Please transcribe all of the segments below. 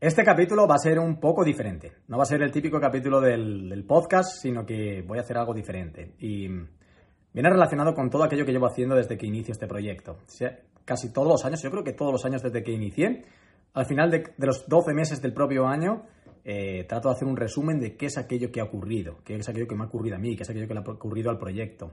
Este capítulo va a ser un poco diferente. No va a ser el típico capítulo del, podcast, sino que voy a hacer algo diferente. Y viene relacionado con todo aquello que llevo haciendo desde que inicio este proyecto. Casi todos los años, yo creo que todos los años desde que inicié, al final de, de los 12 meses del propio año, eh, trato de hacer un resumen de qué es aquello que ha ocurrido, qué es aquello que me ha ocurrido a mí, qué es aquello que le ha ocurrido al proyecto.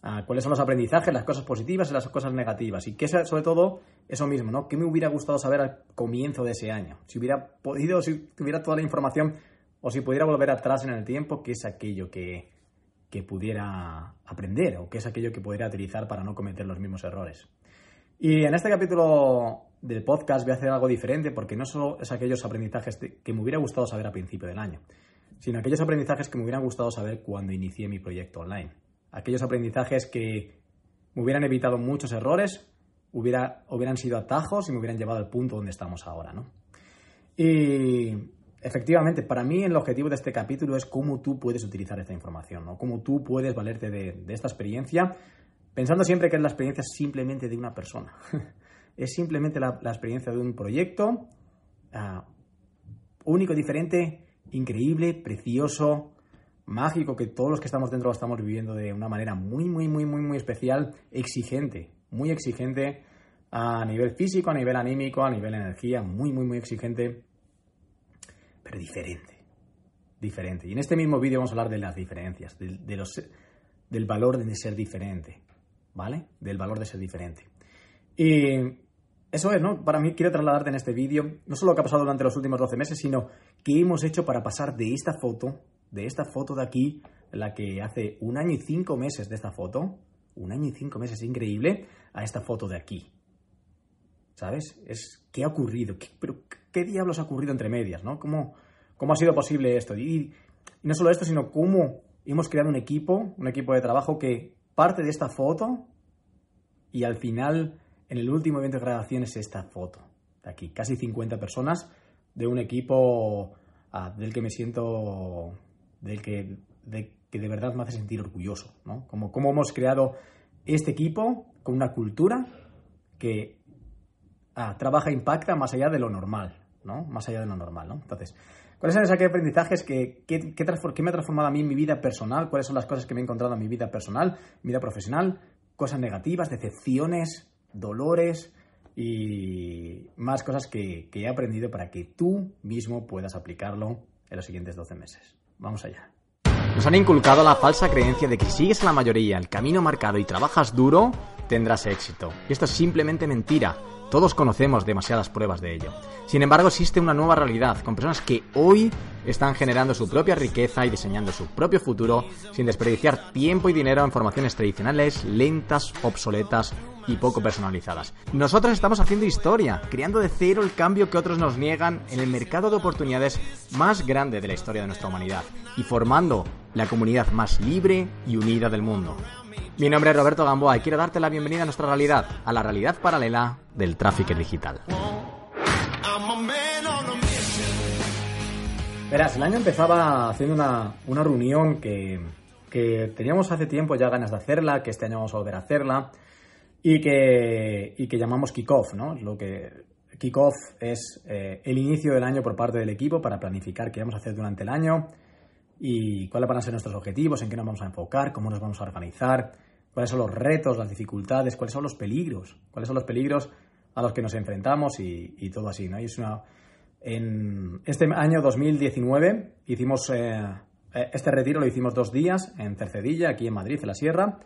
Ah, cuáles son los aprendizajes, las cosas positivas y las cosas negativas. Y qué es, sobre todo, eso mismo, ¿no? ¿Qué me hubiera gustado saber al comienzo de ese año? Si hubiera podido, si tuviera toda la información, o si pudiera volver atrás en el tiempo, qué es aquello que, que pudiera aprender, o qué es aquello que pudiera utilizar para no cometer los mismos errores. Y en este capítulo del podcast voy a hacer algo diferente, porque no solo es aquellos aprendizajes que me hubiera gustado saber a principio del año, sino aquellos aprendizajes que me hubieran gustado saber cuando inicié mi proyecto online aquellos aprendizajes que me hubieran evitado muchos errores, hubiera, hubieran sido atajos y me hubieran llevado al punto donde estamos ahora, ¿no? Y efectivamente, para mí el objetivo de este capítulo es cómo tú puedes utilizar esta información, ¿no? Cómo tú puedes valerte de, esta experiencia, pensando siempre que es la experiencia simplemente de una persona. es simplemente la, experiencia de un proyecto ah, único, diferente, increíble, precioso, mágico que todos los que estamos dentro lo estamos viviendo de una manera muy, muy, muy, muy, muy especial, exigente, muy exigente a nivel físico, a nivel anímico, a nivel energía, muy, muy, muy exigente, pero diferente, diferente. Y en este mismo vídeo vamos a hablar de las diferencias, del valor de ser diferente, ¿vale? Del valor de ser diferente. Y eso es, ¿no? Para mí quiero trasladarte en este vídeo no solo lo que ha pasado durante los últimos 12 meses, sino qué hemos hecho para pasar de esta foto de esta foto de aquí, la que hace un año y cinco meses de esta foto, un año y cinco meses, increíble, a esta foto de aquí. ¿Sabes? Es, ¿qué ha ocurrido? ¿Qué, pero, ¿Qué diablos ha ocurrido entre medias? ¿no? ¿Cómo, ¿Cómo ha sido posible esto? Y, no solo esto, sino cómo hemos creado un equipo, un equipo de trabajo que parte de esta foto y al final, en el último evento de grabación, es esta foto de aquí. Casi 50 personas de un equipo ah, del que me siento del que de, que de verdad me hace sentir orgulloso, ¿no? Como cómo hemos creado este equipo con una cultura que ah, trabaja e impacta más allá de lo normal, ¿no? Más allá de lo normal, ¿no? Entonces, ¿cuáles son esos aprendizajes que, que, me ha transformado a mí en mi vida personal? ¿Cuáles son las cosas que me he encontrado en mi vida personal, mi vida profesional? Cosas negativas, decepciones, dolores y más cosas que, que he aprendido para que tú mismo puedas aplicarlo en los siguientes 12 meses. Vamos allá. Nos han inculcado la falsa creencia de que si sigues a la mayoría el camino marcado y trabajas duro, tendrás éxito. Y esto es simplemente mentira. Todos conocemos demasiadas pruebas de ello. Sin embargo, existe una nueva realidad, con personas que hoy están generando su propia riqueza y diseñando su propio futuro sin desperdiciar tiempo y dinero en formaciones tradicionales, lentas, obsoletas y poco personalizadas. Nosotros estamos haciendo historia, creando de cero el cambio que otros nos niegan en el mercado de oportunidades más grande de la historia de nuestra humanidad y formando la comunidad más libre y unida del mundo. Mi nombre es Roberto Gamboa y quiero darte la bienvenida a nuestra realidad, a la realidad paralela del tráfico digital. Verás, el año empezaba haciendo una, una reunión que, que, teníamos hace tiempo ya ganas de hacerla, que este año vamos a volver a hacerla y que, y que llamamos kickoff, ¿no? Lo que kickoff es eh, el inicio del año por parte del equipo para planificar qué vamos a hacer durante el año y cuáles van a ser nuestros objetivos, en qué nos vamos a enfocar, cómo nos vamos a organizar, cuáles son los retos, las dificultades, cuáles son los peligros, cuáles son los peligros a los que nos enfrentamos y, y todo así, ¿no? Y es una, en este año 2019 hicimos eh, eh, este retiro, lo hicimos dos días en Tercedilla, aquí en Madrid, en la Sierra,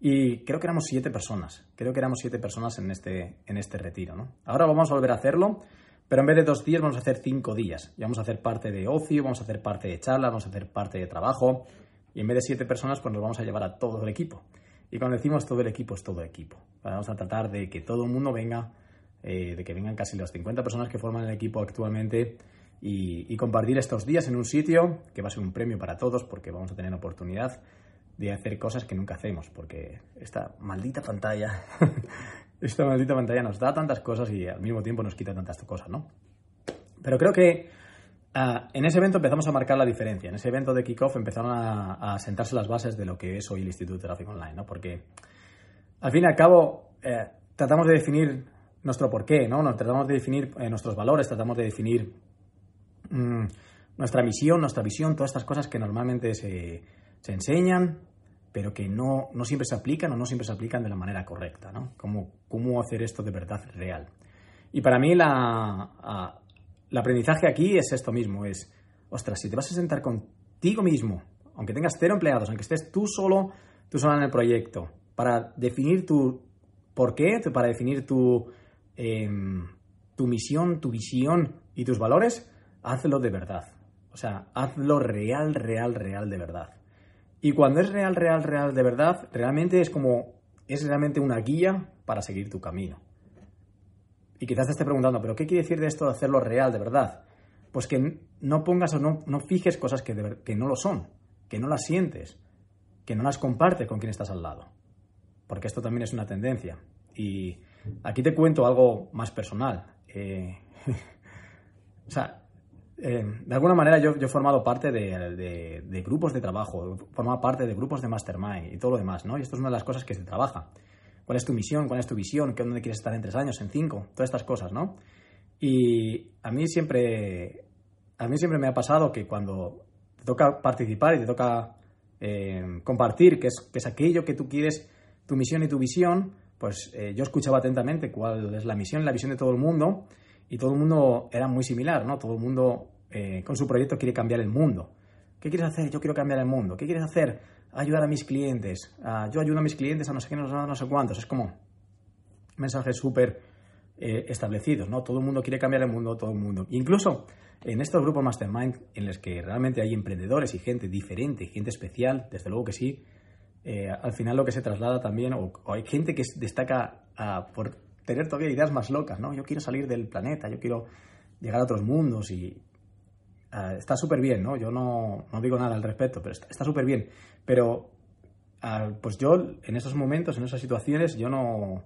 y creo que éramos siete personas. Creo que éramos siete personas en este, en este retiro. ¿no? Ahora vamos a volver a hacerlo, pero en vez de dos días vamos a hacer cinco días. Y vamos a hacer parte de ocio, vamos a hacer parte de charlas, vamos a hacer parte de trabajo. Y en vez de siete personas, pues nos vamos a llevar a todo el equipo. Y cuando decimos todo el equipo, es todo equipo. Vamos a tratar de que todo el mundo venga, eh, de que vengan casi las 50 personas que forman el equipo actualmente y, compartir estos días en un sitio que va a ser un premio para todos porque vamos a tener oportunidad de hacer cosas que nunca hacemos, porque esta maldita pantalla, esta maldita pantalla nos da tantas cosas y al mismo tiempo nos quita tantas cosas, ¿no? Pero creo que ah, en ese evento empezamos a marcar la diferencia. En ese evento de kickoff empezaron a, sentarse las bases de lo que es hoy el Instituto de Tráfico Online, ¿no? Porque al fin y al cabo eh, tratamos de definir nuestro porqué, ¿no? Nos tratamos de definir eh, nuestros valores, tratamos de definir mm, nuestra misión, nuestra visión, todas estas cosas que normalmente se, se enseñan, pero que no, no, siempre se aplican o no siempre se aplican de la manera correcta, ¿no? Cómo, cómo hacer esto de verdad real. Y para mí la, el aprendizaje aquí es esto mismo, es, ostras, si te vas a sentar contigo mismo, aunque tengas cero empleados, aunque estés tú solo, tú solo en el proyecto, para definir tu por qué, para definir tu, em, tu misión, tu visión y tus valores, hazlo de verdad. O sea, hazlo real, real, real de verdad. Y cuando es real, real, real de verdad, realmente es como, es realmente una guía para seguir tu camino. Y quizás te esté preguntando, ¿pero qué quiere decir de esto de hacerlo real, de verdad? Pues que no pongas o no, no fijes cosas que, que no lo son, que no las sientes, que no las compartes con quien estás al lado. Porque esto también es una tendencia. Y aquí te cuento algo más personal. Eh, o sea, eh, de alguna manera yo, he formado parte de, de, grupos de trabajo, he formado parte de grupos de mastermind y todo lo demás, ¿no? Y esto es una de las cosas que se trabaja. ¿Cuál es tu misión? ¿Cuál es tu visión? ¿Dónde quieres estar en tres años, en cinco? Todas estas cosas, ¿no? Y a mí siempre, a mí siempre me ha pasado que cuando te toca participar y te toca eh, compartir qué es, qué es aquello que tú quieres, tu misión y tu visión, pues eh, yo escuchaba atentamente cuál es la misión la visión de todo el mundo y todo el mundo era muy similar, ¿no? Todo el mundo eh, con su proyecto quiere cambiar el mundo. ¿Qué quieres hacer? Yo quiero cambiar el mundo. ¿Qué quieres hacer? Ayudar a mis clientes. yo ayudo a mis clientes a no sé qué, no, sé cuántos. Es como mensajes súper eh, establecidos, ¿no? Todo el mundo quiere cambiar el mundo, todo el mundo. Incluso en estos grupos mastermind en los que realmente hay emprendedores y gente diferente, gente especial, desde luego que sí, eh, al final lo que se traslada también, o, hay gente que destaca por tener todavía ideas más locas, ¿no? Yo quiero salir del planeta, yo quiero llegar a otros mundos y ah, está súper bien, ¿no? Yo no, digo nada al respecto, pero está súper bien. Pero, ah, pues yo en esos momentos, en esas situaciones, yo no,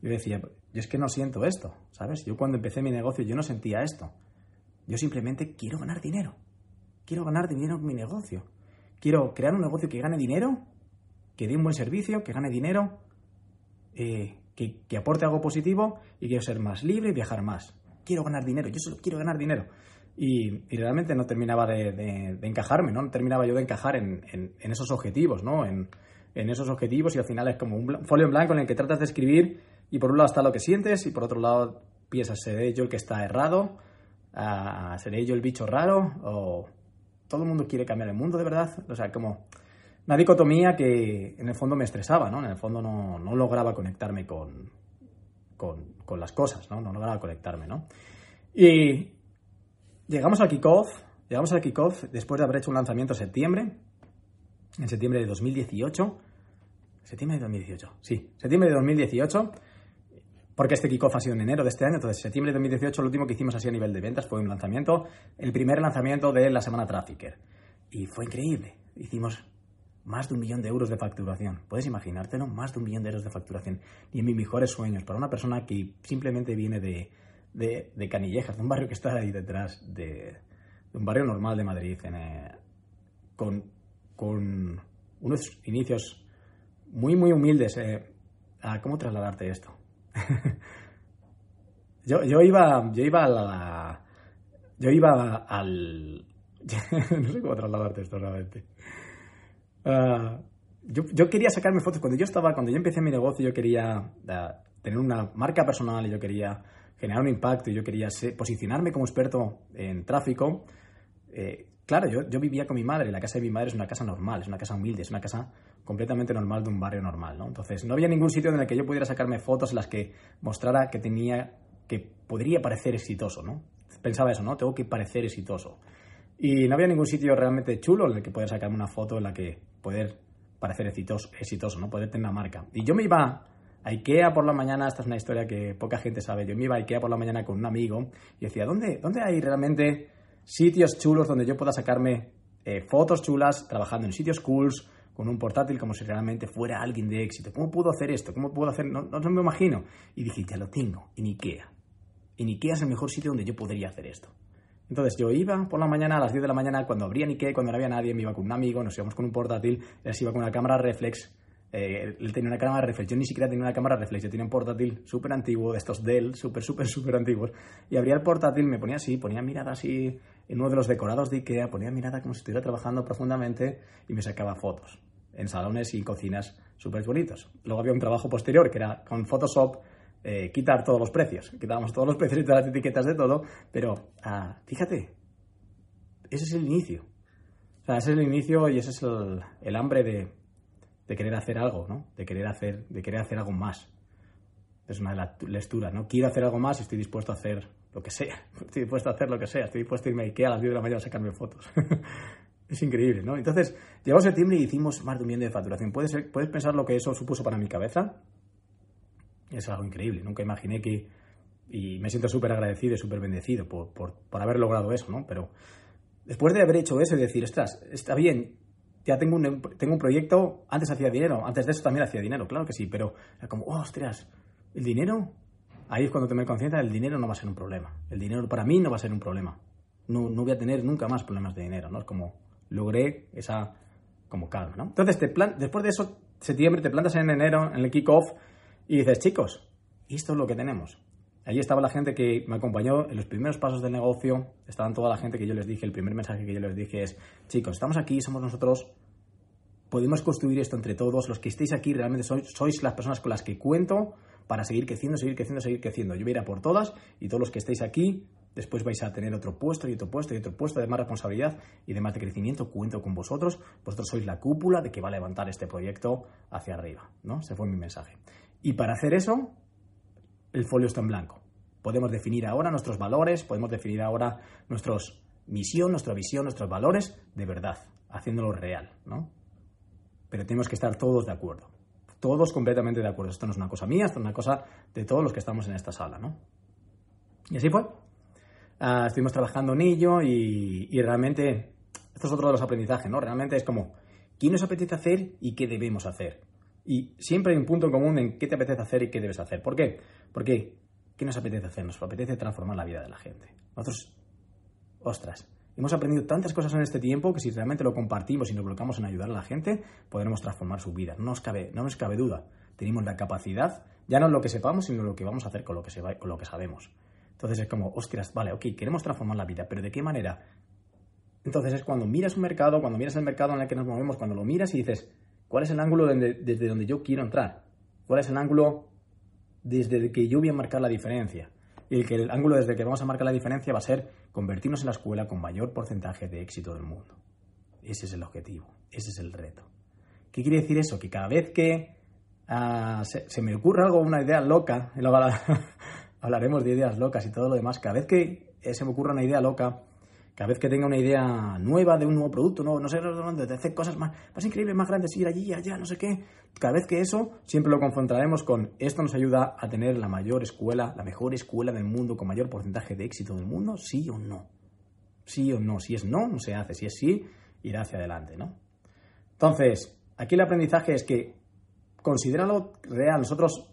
yo decía, yo es que no siento esto, ¿sabes? Yo cuando empecé mi negocio, yo no sentía esto. Yo simplemente quiero ganar dinero. Quiero ganar dinero con mi negocio. Quiero crear un negocio que gane dinero que dé un buen servicio, que gane dinero, eh, que, aporte algo positivo y quiero ser más libre y viajar más. Quiero ganar dinero, yo solo quiero ganar dinero. Y, realmente no terminaba de, encajarme, ¿no? terminaba yo de encajar en, esos objetivos, ¿no? En, esos objetivos y al final es como un folio en blanco en el que tratas de escribir y por un lado está lo que sientes y por otro lado piensas, ¿seré yo el que está errado? Ah, ¿Seré yo el bicho raro? ¿O todo el mundo quiere cambiar el mundo de verdad? O sea, como una dicotomía que en el fondo me estresaba, ¿no? En el fondo no, lograba conectarme con, con, las cosas, ¿no? No lograba conectarme, ¿no? Y llegamos al kickoff, llegamos al kickoff después de haber hecho un lanzamiento en septiembre, en septiembre de 2018, septiembre de 2018, sí, septiembre de 2018, porque este kickoff ha sido en enero de este año, entonces septiembre de 2018 lo último que hicimos así a nivel de ventas fue un lanzamiento, el primer lanzamiento de la semana Trafficker. Y fue increíble. Hicimos más de un millón de euros de facturación. ¿Puedes imaginártelo? Más de un millón de euros de facturación. Y en mis mejores sueños, para una persona que simplemente viene de, de, Canillejas, de un barrio que está ahí detrás, de, un barrio normal de Madrid, eh, con, con, unos inicios muy, muy humildes. Eh, ¿Cómo trasladarte esto? yo, yo, iba, yo iba a la... Yo iba al... no sé cómo trasladarte esto realmente. Ah, yo, quería sacarme fotos. Cuando yo estaba, cuando yo empecé mi negocio, yo quería ah, tener una marca personal y yo quería generar un impacto y yo quería posicionarme como experto en tráfico. Eh, claro, yo, yo, vivía con mi madre. La casa de mi madre es una casa normal, es una casa humilde, es una casa completamente normal de un barrio normal. ¿no? Entonces, no había ningún sitio en el que yo pudiera sacarme fotos en las que mostrara que tenía, que podría parecer exitoso. ¿no? Pensaba eso, ¿no? Tengo que parecer exitoso. Y no había ningún sitio realmente chulo en el que poder sacarme una foto en la que poder parecer exitoso, exitoso, ¿no? Poder tener una marca. Y yo me iba a Ikea por la mañana, esta es una historia que poca gente sabe, yo me iba a Ikea por la mañana con un amigo y decía, ¿dónde, dónde hay realmente sitios chulos donde yo pueda sacarme eh, fotos chulas, trabajando en sitios cools, con un portátil como si realmente fuera alguien de éxito. ¿Cómo puedo hacer esto? ¿Cómo puedo hacer? No, no, me imagino. Y dije, ya lo tengo, en Ikea. En Ikea es el mejor sitio donde yo podría hacer esto. Entonces yo iba por la mañana, a las 10 de la mañana, cuando abría Ikea, cuando no había nadie, me iba con un amigo, nos íbamos con un portátil, él se iba con una cámara reflex, eh, él tenía una cámara reflex, yo ni siquiera tenía una cámara reflex, yo tenía un portátil súper antiguo, de estos Dell, súper, súper, súper antiguos, y abría el portátil, me ponía así, ponía mirada así en uno de los decorados de Ikea, ponía mirada como si estuviera trabajando profundamente y me sacaba fotos en salones y cocinas súper bonitos. Luego había un trabajo posterior que era con Photoshop eh, quitar todos los precios. Quitábamos todos los precios y todas las etiquetas de todo, pero ah, fíjate, ese es el inicio. O sea, ese es el inicio y ese es el, hambre de, de, querer hacer algo, ¿no? De querer hacer, de querer hacer algo más. Es una de las lecturas, ¿no? Quiero hacer algo más y estoy dispuesto a hacer lo que sea. Estoy dispuesto a hacer lo que sea. Estoy dispuesto a irme a Ikea a las 10 de la mañana a sacarme fotos. Es increíble, ¿no? Entonces, llegó septiembre y hicimos más de un millón de facturación. ¿Puedes, ¿Puedes pensar lo que eso supuso para mi cabeza? Es algo increíble. Nunca imaginé que... Y me siento súper agradecido y súper bendecido por, por, por, haber logrado eso, ¿no? Pero después de haber hecho eso y decir, ostras, está bien, ya tengo un, tengo un proyecto, antes hacía dinero, antes de eso también hacía dinero, claro que sí, pero era como, oh, ostras, ¿el dinero? Ahí es cuando tomé conciencia, el dinero no va a ser un problema. El dinero para mí no va a ser un problema. No, no voy a tener nunca más problemas de dinero, ¿no? Es como, logré esa como calma, ¿no? Entonces, te plan después de eso, septiembre, te plantas en enero, en el kickoff, y dices, chicos, esto es lo que tenemos. Allí estaba la gente que me acompañó en los primeros pasos del negocio, estaban toda la gente que yo les dije, el primer mensaje que yo les dije es, chicos, estamos aquí, somos nosotros, podemos construir esto entre todos, los que estéis aquí realmente sois, las personas con las que cuento para seguir creciendo, seguir creciendo, seguir creciendo. Yo voy a ir a por todas y todos los que estéis aquí Después vais a tener otro puesto y otro puesto y otro puesto de más responsabilidad y de más de crecimiento. Cuento con vosotros. Vosotros sois la cúpula de que va a levantar este proyecto hacia arriba. ¿no? Ese fue mi mensaje. Y para hacer eso, el folio está en blanco. Podemos definir ahora nuestros valores, podemos definir ahora nuestra misión, nuestra visión, nuestros valores de verdad, haciéndolo real, ¿no? Pero tenemos que estar todos de acuerdo. Todos completamente de acuerdo. Esto no es una cosa mía, esto es una cosa de todos los que estamos en esta sala, ¿no? Y así fue. Ah, estuvimos trabajando en ello y, realmente, esto es otro de los aprendizajes, ¿no? Realmente es como, ¿qué nos apetece hacer y qué debemos hacer? Y siempre hay un punto en común en qué te apetece hacer y qué debes hacer. ¿Por qué? Porque, ¿qué nos apetece hacer? Nos apetece transformar la vida de la gente. Nosotros, ostras, hemos aprendido tantas cosas en este tiempo que si realmente lo compartimos y nos volcamos en ayudar a la gente, podremos transformar su vida. No nos cabe, no nos cabe duda. Tenemos la capacidad, ya no lo que sepamos, sino lo que vamos a hacer con lo que, se con lo que sabemos. Entonces es como, ostras, vale, ok, queremos transformar la vida, pero ¿de qué manera? Entonces es cuando miras un mercado, cuando miras el mercado en el que nos movemos, cuando lo miras y dices, ¿cuál es el ángulo desde donde yo quiero entrar? ¿Cuál es el ángulo desde el que yo voy a marcar la diferencia? Y el, que el ángulo desde el que vamos a marcar la diferencia va a ser convertirnos en la escuela con mayor porcentaje de éxito del mundo. Ese es el objetivo, ese es el reto. ¿Qué quiere decir eso? Que cada vez que ah, se, me ocurre algo, una idea loca, y luego hablaremos de ideas locas y todo lo demás. Cada vez que eh, se me ocurra una idea loca, cada vez que tenga una idea nueva de un nuevo producto, no, no sé, de hacer cosas más, más increíbles, más grandes, ir allí, allá, no sé qué, cada vez que eso, siempre lo confrontaremos con esto nos ayuda a tener la mayor escuela, la mejor escuela del mundo, con mayor porcentaje de éxito del mundo, sí o no. Sí o no. Si es no, no se hace. Si es sí, irá hacia adelante, ¿no? Entonces, aquí el aprendizaje es que considéralo real. Nosotros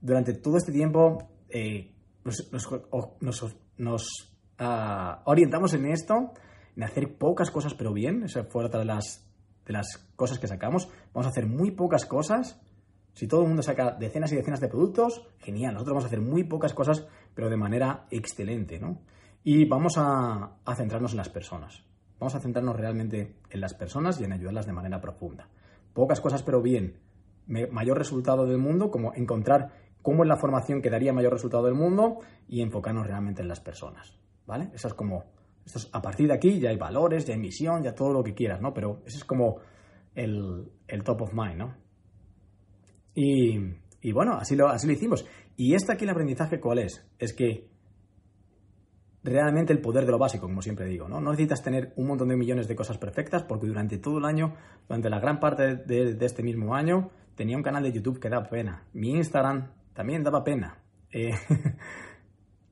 durante todo este tiempo eh, nos, ah, orientamos en esto, en hacer pocas cosas pero bien, esa fue otra de las, de las cosas que sacamos, vamos a hacer muy pocas cosas, si todo el mundo saca decenas y decenas de productos, genial, nosotros vamos a hacer muy pocas cosas pero de manera excelente, ¿no? Y vamos a centrarnos en las personas, vamos a centrarnos realmente en las personas y en ayudarlas de manera profunda. Pocas cosas pero bien, mayor resultado del mundo, como encontrar cómo es la formación que daría mayor resultado del mundo y enfocarnos realmente en las personas, ¿vale? Eso es como, esto a partir de aquí ya hay valores, ya hay misión, ya todo lo que quieras, ¿no? Pero ese es como el, top of mind, ¿no? Y, bueno, así lo, así lo hicimos. Y este aquí el aprendizaje, ¿cuál es? Es que realmente el poder de lo básico, como siempre digo, ¿no? No necesitas tener un montón de millones de cosas perfectas porque durante todo el año, durante la gran parte de, de este mismo año, tenía un canal de YouTube que da pena. Mi Instagram también daba pena. Eh,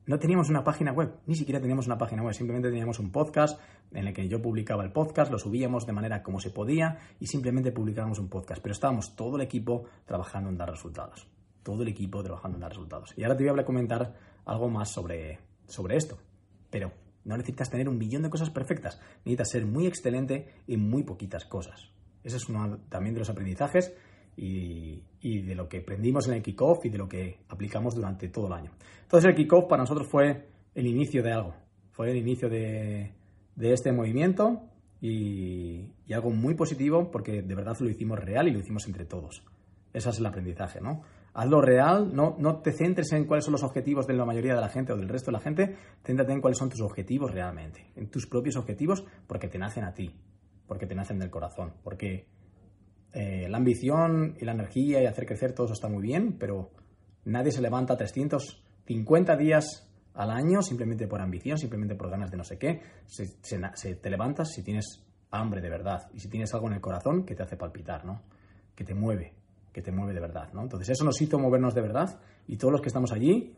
no teníamos una página web, ni siquiera teníamos una página web, simplemente teníamos un podcast en el que yo publicaba el podcast, lo subíamos de manera como se podía y simplemente publicábamos un podcast, pero estábamos todo el equipo trabajando en dar resultados, todo el equipo trabajando en dar resultados. Y ahora te voy a comentar algo más sobre, sobre esto, pero no necesitas tener un millón de cosas perfectas, necesitas ser muy excelente en muy poquitas cosas. Ese es uno también de los aprendizajes y, de lo que aprendimos en el kickoff y de lo que aplicamos durante todo el año. Entonces el kickoff para nosotros fue el inicio de algo, fue el inicio de, este movimiento y, algo muy positivo porque de verdad lo hicimos real y lo hicimos entre todos. Ese es el aprendizaje, ¿no? Hazlo real, no, no te centres en cuáles son los objetivos de la mayoría de la gente o del resto de la gente, céntrate en cuáles son tus objetivos realmente, en tus propios objetivos porque te nacen a ti, porque te nacen del corazón, porque eh, la ambición y la energía y hacer crecer todo eso está muy bien, pero nadie se levanta 350 días al año simplemente por ambición, simplemente por ganas de no sé qué. Se, te levantas si tienes hambre de verdad y si tienes algo en el corazón que te hace palpitar, ¿no? Que te mueve, que te mueve de verdad, ¿no? Entonces eso nos hizo movernos de verdad y todos los que estamos allí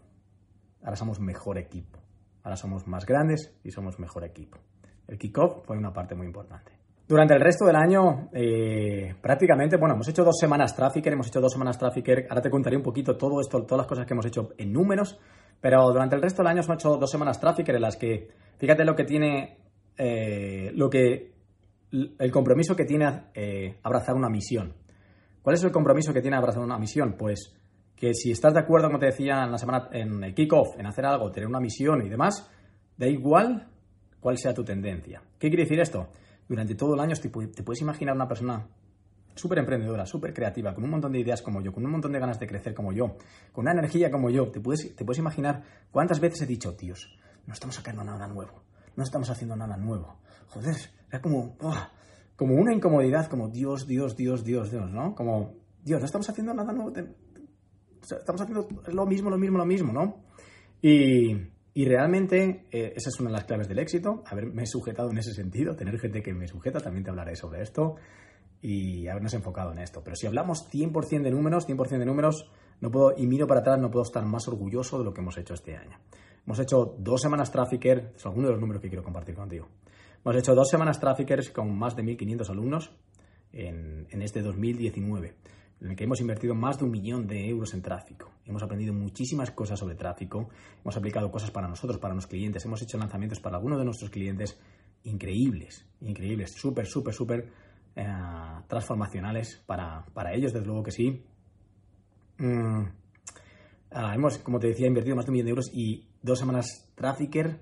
ahora somos mejor equipo. Ahora somos más grandes y somos mejor equipo. El kickoff fue una parte muy importante. Durante el resto del año, eh, prácticamente, bueno, hemos hecho dos semanas Trafficker, hemos hecho dos semanas Trafficker, ahora te contaré un poquito todo esto, todas las cosas que hemos hecho en números, pero durante el resto del año hemos hecho dos semanas Trafficker en las que, fíjate lo que tiene, eh, lo que, el compromiso que tiene eh, abrazar una misión. ¿Cuál es el compromiso que tiene abrazar una misión? Pues que si estás de acuerdo, como te decía en la semana, en el kickoff, en hacer algo, tener una misión y demás, da igual cuál sea tu tendencia. ¿Qué quiere decir esto? Durante todo el año te, puedes imaginar una persona súper emprendedora, súper creativa, con un montón de ideas como yo, con un montón de ganas de crecer como yo, con una energía como yo. Te puedes, te puedes imaginar cuántas veces he dicho, tíos, no estamos sacando nada nuevo, no estamos haciendo nada nuevo. Joder, era como, como una incomodidad, como Dios, Dios, Dios, Dios, Dios, ¿no? Como, Dios, no estamos haciendo nada nuevo, estamos haciendo lo mismo, lo mismo, lo mismo, ¿no? Y, y realmente eh, esa es una de las claves del éxito, haberme sujetado en ese sentido, tener gente que me sujeta, también te hablaré sobre esto, y habernos enfocado en esto. Pero si hablamos 100% de números, 100% de números, no puedo, y miro para atrás, no puedo estar más orgulloso de lo que hemos hecho este año. Hemos hecho dos semanas Trafficker, es alguno de los números que quiero compartir contigo. Hemos hecho dos semanas Traffickers con más de 1.500 alumnos en, en este 2019 en el que hemos invertido más de un millón de euros en tráfico. Hemos aprendido muchísimas cosas sobre tráfico, hemos aplicado cosas para nosotros, para nuestros clientes, hemos hecho lanzamientos para algunos de nuestros clientes increíbles, increíbles, súper, súper, súper eh, transformacionales para, ellos, desde luego que sí. Mm, ah, hemos, como te decía, invertido más de un millón de euros y dos semanas Trafficker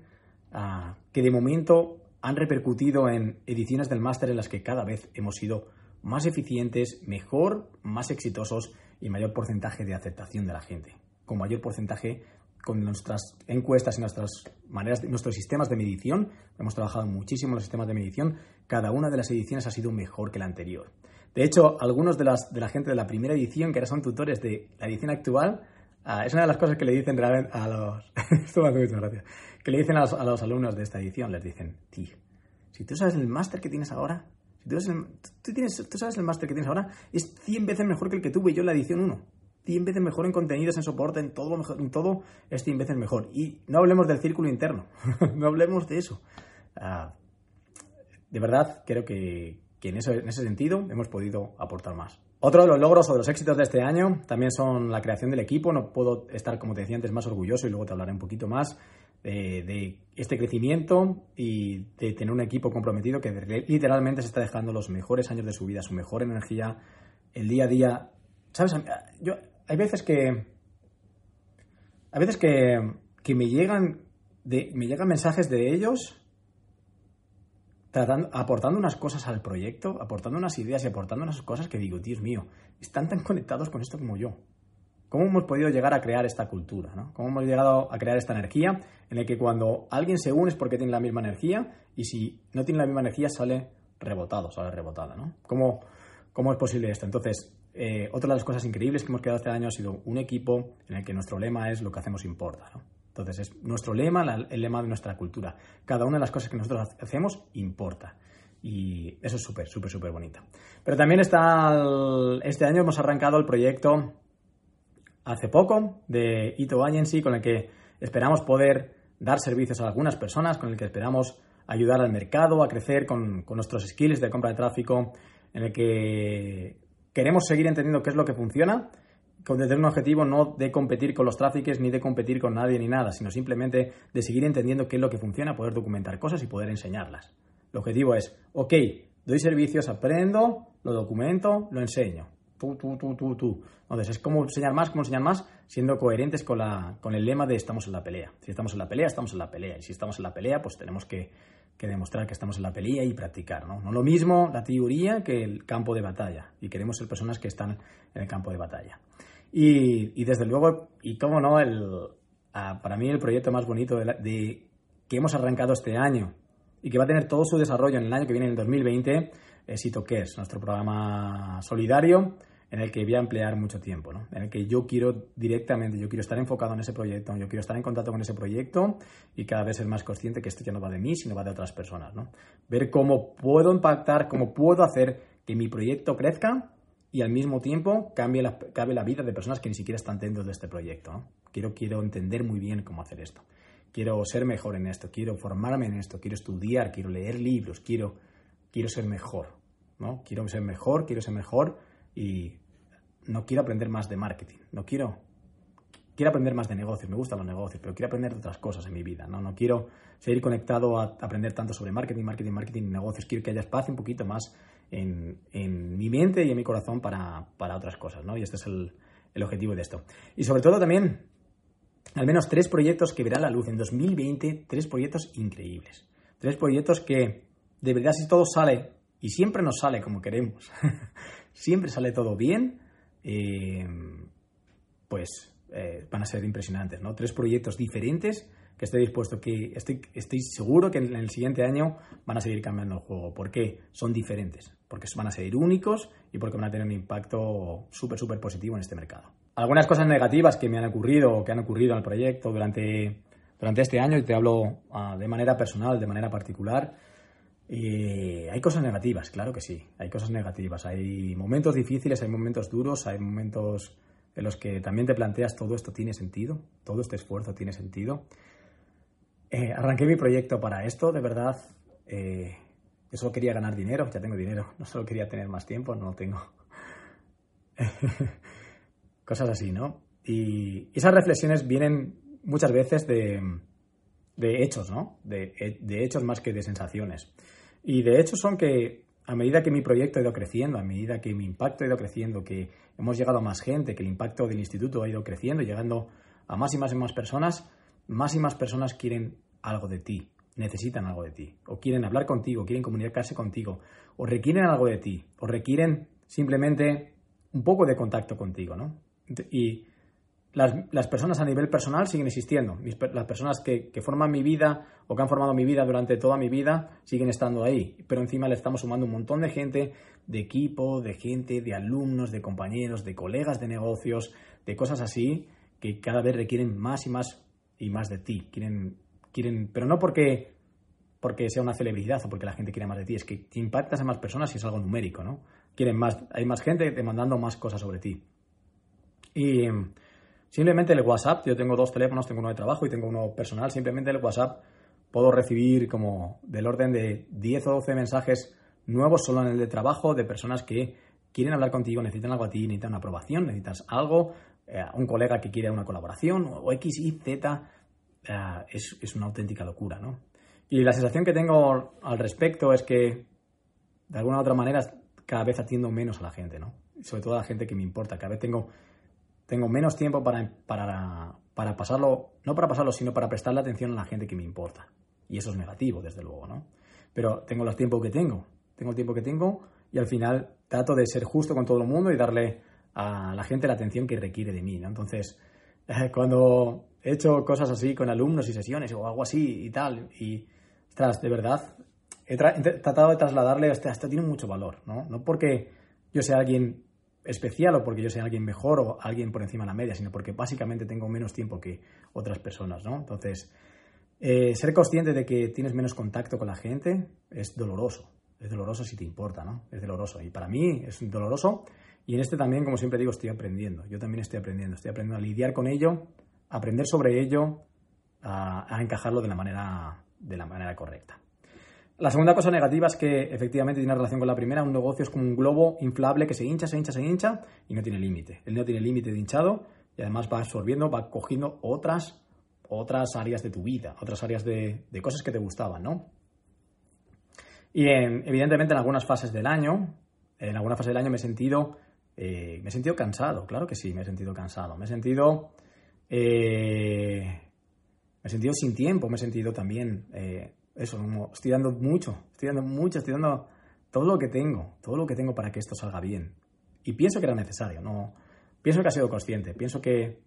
ah, que de momento han repercutido en ediciones del máster en las que cada vez hemos sido más eficientes, mejor, más exitosos y mayor porcentaje de aceptación de la gente. Con mayor porcentaje con nuestras encuestas y nuestras maneras, nuestros sistemas de medición, hemos trabajado muchísimo en los sistemas de medición, cada una de las ediciones ha sido mejor que la anterior. De hecho, algunos de, las, de la gente de la primera edición, que ahora son tutores de la edición actual, ah, es una de las cosas que le dicen a los... esto. Que le dicen a los, a los alumnos de esta edición, les dicen, tío, si tú sabes el máster que tienes ahora, tú, tienes, tú sabes el máster que tienes ahora, es 100 veces mejor que el que tuve yo en la edición 1. 100 veces mejor en contenidos, en soporte, en todo, en todo es 100 veces mejor. Y no hablemos del círculo interno, no hablemos de eso. Ah, de verdad, creo que, en, eso, en ese sentido hemos podido aportar más. Otro de los logros o de los éxitos de este año también son la creación del equipo. No puedo estar, como te decía antes, más orgulloso y luego te hablaré un poquito más de, este crecimiento y de tener un equipo comprometido que literalmente se está dejando los mejores años de su vida, su mejor energía, el día a día. ¿Sabes? Yo, hay veces que. Hay veces que, que me llegan. Me llegan mensajes de ellos tratando, aportando unas cosas al proyecto, aportando unas ideas y aportando unas cosas que digo, Dios mío, están tan conectados con esto como yo. ¿Cómo hemos podido llegar a crear esta cultura? ¿no? ¿Cómo hemos llegado a crear esta energía en la que cuando alguien se une es porque tiene la misma energía y si no tiene la misma energía sale rebotado, sale rebotada? ¿no? ¿Cómo, ¿Cómo es posible esto? Entonces, eh, otra de las cosas increíbles que hemos creado este año ha sido un equipo en el que nuestro lema es lo que hacemos importa. ¿no? Entonces, es nuestro lema, el lema de nuestra cultura. Cada una de las cosas que nosotros hacemos importa. Y eso es súper, súper, súper bonito. Pero también está, este año hemos arrancado el proyecto hace poco de Ito Agency, con el que esperamos poder dar servicios a algunas personas, con el que esperamos ayudar al mercado a crecer con, con nuestros skills de compra de tráfico, en el que queremos seguir entendiendo qué es lo que funciona, con tener un objetivo no de competir con los tráficos ni de competir con nadie ni nada, sino simplemente de seguir entendiendo qué es lo que funciona, poder documentar cosas y poder enseñarlas. El objetivo es, ok, doy servicios, aprendo, lo documento, lo enseño. Tú, tú, tú, tú, tú. Entonces, es como enseñar más, como enseñar más, siendo coherentes con, la, con el lema de estamos en la pelea. Si estamos en la pelea, estamos en la pelea. Y si estamos en la pelea, pues tenemos que, que demostrar que estamos en la pelea y practicar. ¿no? no lo mismo la teoría que el campo de batalla. Y queremos ser personas que están en el campo de batalla. Y, y desde luego, y cómo no, el, ah, para mí el proyecto más bonito de, de, que hemos arrancado este año y que va a tener todo su desarrollo en el año que viene, en el 2020, es ITOCARES, nuestro programa solidario en el que voy a emplear mucho tiempo, ¿no? en el que yo quiero directamente, yo quiero estar enfocado en ese proyecto, yo quiero estar en contacto con ese proyecto y cada vez ser más consciente que esto ya no va de mí, sino va de otras personas. ¿no? Ver cómo puedo impactar, cómo puedo hacer que mi proyecto crezca y al mismo tiempo cambie la, vida de personas que ni siquiera están dentro de este proyecto. Quiero, quiero entender muy bien cómo hacer esto. Quiero ser mejor en esto, quiero formarme en esto, quiero estudiar, quiero leer libros, quiero, quiero ser mejor. ¿No? Quiero ser mejor, quiero ser mejor y no quiero aprender más de marketing, no quiero quiero aprender más de negocios, me gustan los negocios, pero quiero aprender de otras cosas en mi vida, no no quiero seguir conectado a aprender tanto sobre marketing, marketing, marketing y negocios, quiero que haya espacio un poquito más en, en mi mente y en mi corazón para, para otras cosas, ¿no? Y este es el, el objetivo de esto. Y sobre todo también al menos tres proyectos que verán la luz en 2020, tres proyectos increíbles. Tres proyectos que, de verdad, si todo sale, y siempre nos sale como queremos, siempre sale todo bien, eh, pues eh, van a ser impresionantes, ¿no? Tres proyectos diferentes que estoy dispuesto, que estoy, estoy seguro que en el siguiente año van a seguir cambiando el juego. ¿Por qué? Son diferentes, porque van a ser únicos y porque van a tener un impacto súper, súper positivo en este mercado. Algunas cosas negativas que me han ocurrido o que han ocurrido el proyecto durante, durante este año, y te hablo uh, de manera personal, de manera particular, eh, hay cosas negativas, claro que sí, hay cosas negativas, hay momentos difíciles, hay momentos duros, hay momentos en los que también te planteas todo esto tiene sentido, todo este esfuerzo tiene sentido. Eh, arranqué mi proyecto para esto, de verdad. Eh, yo solo quería ganar dinero, ya tengo dinero, no solo quería tener más tiempo, no lo tengo. Cosas así, ¿no? Y esas reflexiones vienen muchas veces de, de hechos, ¿no? De, de hechos más que de sensaciones. Y de hecho son que a medida que mi proyecto ha ido creciendo, a medida que mi impacto ha ido creciendo, que hemos llegado a más gente, que el impacto del instituto ha ido creciendo, llegando a más y más y más personas, más y más personas quieren algo de ti, necesitan algo de ti, o quieren hablar contigo, quieren comunicarse contigo, o requieren algo de ti, o requieren simplemente un poco de contacto contigo, ¿no? Y las, personas a nivel personal siguen existiendo. Las personas que, forman mi vida o que han formado mi vida durante toda mi vida siguen estando ahí. Pero encima le estamos sumando un montón de gente, de equipo, de gente, de alumnos, de compañeros, de colegas de negocios, de cosas así, que cada vez requieren más y más y más de ti. Quieren, quieren, pero no porque, porque sea una celebridad o porque la gente quiere más de ti, es que impactas a más personas y es algo numérico, ¿no? Quieren más, hay más gente demandando más cosas sobre ti. Y Simplemente el WhatsApp, yo tengo dos teléfonos, tengo uno de trabajo y tengo uno personal, simplemente el WhatsApp puedo recibir como del orden de 10 o 12 mensajes nuevos solo en el de trabajo de personas que quieren hablar contigo, necesitan algo a ti, necesitan una aprobación, necesitas algo, eh, un colega que quiere una colaboración o X, Y, Z, eh, es, es, una auténtica locura, ¿no? Y la sensación que tengo al respecto es que de alguna u otra manera cada vez atiendo menos a la gente, ¿no? Sobre todo a la gente que me importa, cada vez tengo tengo menos tiempo para, para, para pasarlo, no para pasarlo, sino para prestarle atención a la gente que me importa. Y eso es negativo, desde luego, ¿no? Pero tengo los tiempos que tengo, tengo el tiempo que tengo y al final trato de ser justo con todo el mundo y darle a la gente la atención que requiere de mí, ¿no? Entonces, cuando he hecho cosas así con alumnos y sesiones o algo así y tal, y, ostras, de verdad, he, he tratado de trasladarle, hasta, hasta tiene mucho valor, ¿no? No porque yo sea alguien especial o porque yo sea alguien mejor o alguien por encima de la media, sino porque básicamente tengo menos tiempo que otras personas, ¿no? Entonces, eh, ser consciente de que tienes menos contacto con la gente es doloroso. Es doloroso si te importa, ¿no? Es doloroso. Y para mí es doloroso. Y en este también, como siempre digo, estoy aprendiendo. Yo también estoy aprendiendo. Estoy aprendiendo a lidiar con ello, aprender sobre ello a, a encajarlo de la, manera, de la manera correcta. La segunda cosa negativa es que efectivamente tiene relación con la primera. Un negocio es como un globo inflable que se hincha, se hincha, se hincha y no tiene límite. Él no tiene límite de hinchado y además va absorbiendo, va cogiendo otras, otras áreas de tu vida, otras áreas de, cosas que te gustaban, ¿no? Y evidentemente en algunas fases del año, en alguna fase del año me he sentido, eh, me he sentido cansado, claro que sí, me he sentido cansado. Me he sentido, eh, me he sentido sin tiempo, me he sentido también eh, eso, como estoy dando mucho, estoy dando mucho, estoy dando todo lo que tengo, todo lo que tengo para que esto salga bien. Y pienso que era necesario, no, pienso que ha sido consciente, pienso que,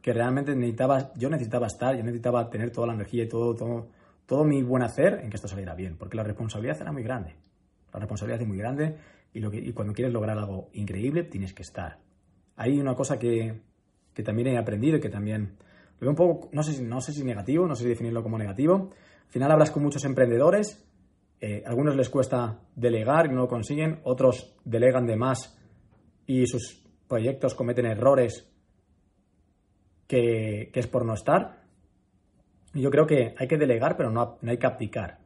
que realmente necesitaba, yo necesitaba estar, yo necesitaba tener toda la energía y todo, todo, todo mi buen hacer en que esto saliera bien, porque la responsabilidad era muy grande. La responsabilidad es muy grande y, lo que, y cuando quieres lograr algo increíble tienes que estar. Hay una cosa que, que también he aprendido y que también lo veo un poco, no sé, no sé si negativo, no sé si definirlo como negativo, al final hablas con muchos emprendedores, eh, algunos les cuesta delegar y no lo consiguen, otros delegan de más y sus proyectos cometen errores que, es por no estar. Y yo creo que hay que delegar, pero no, hay que abdicar.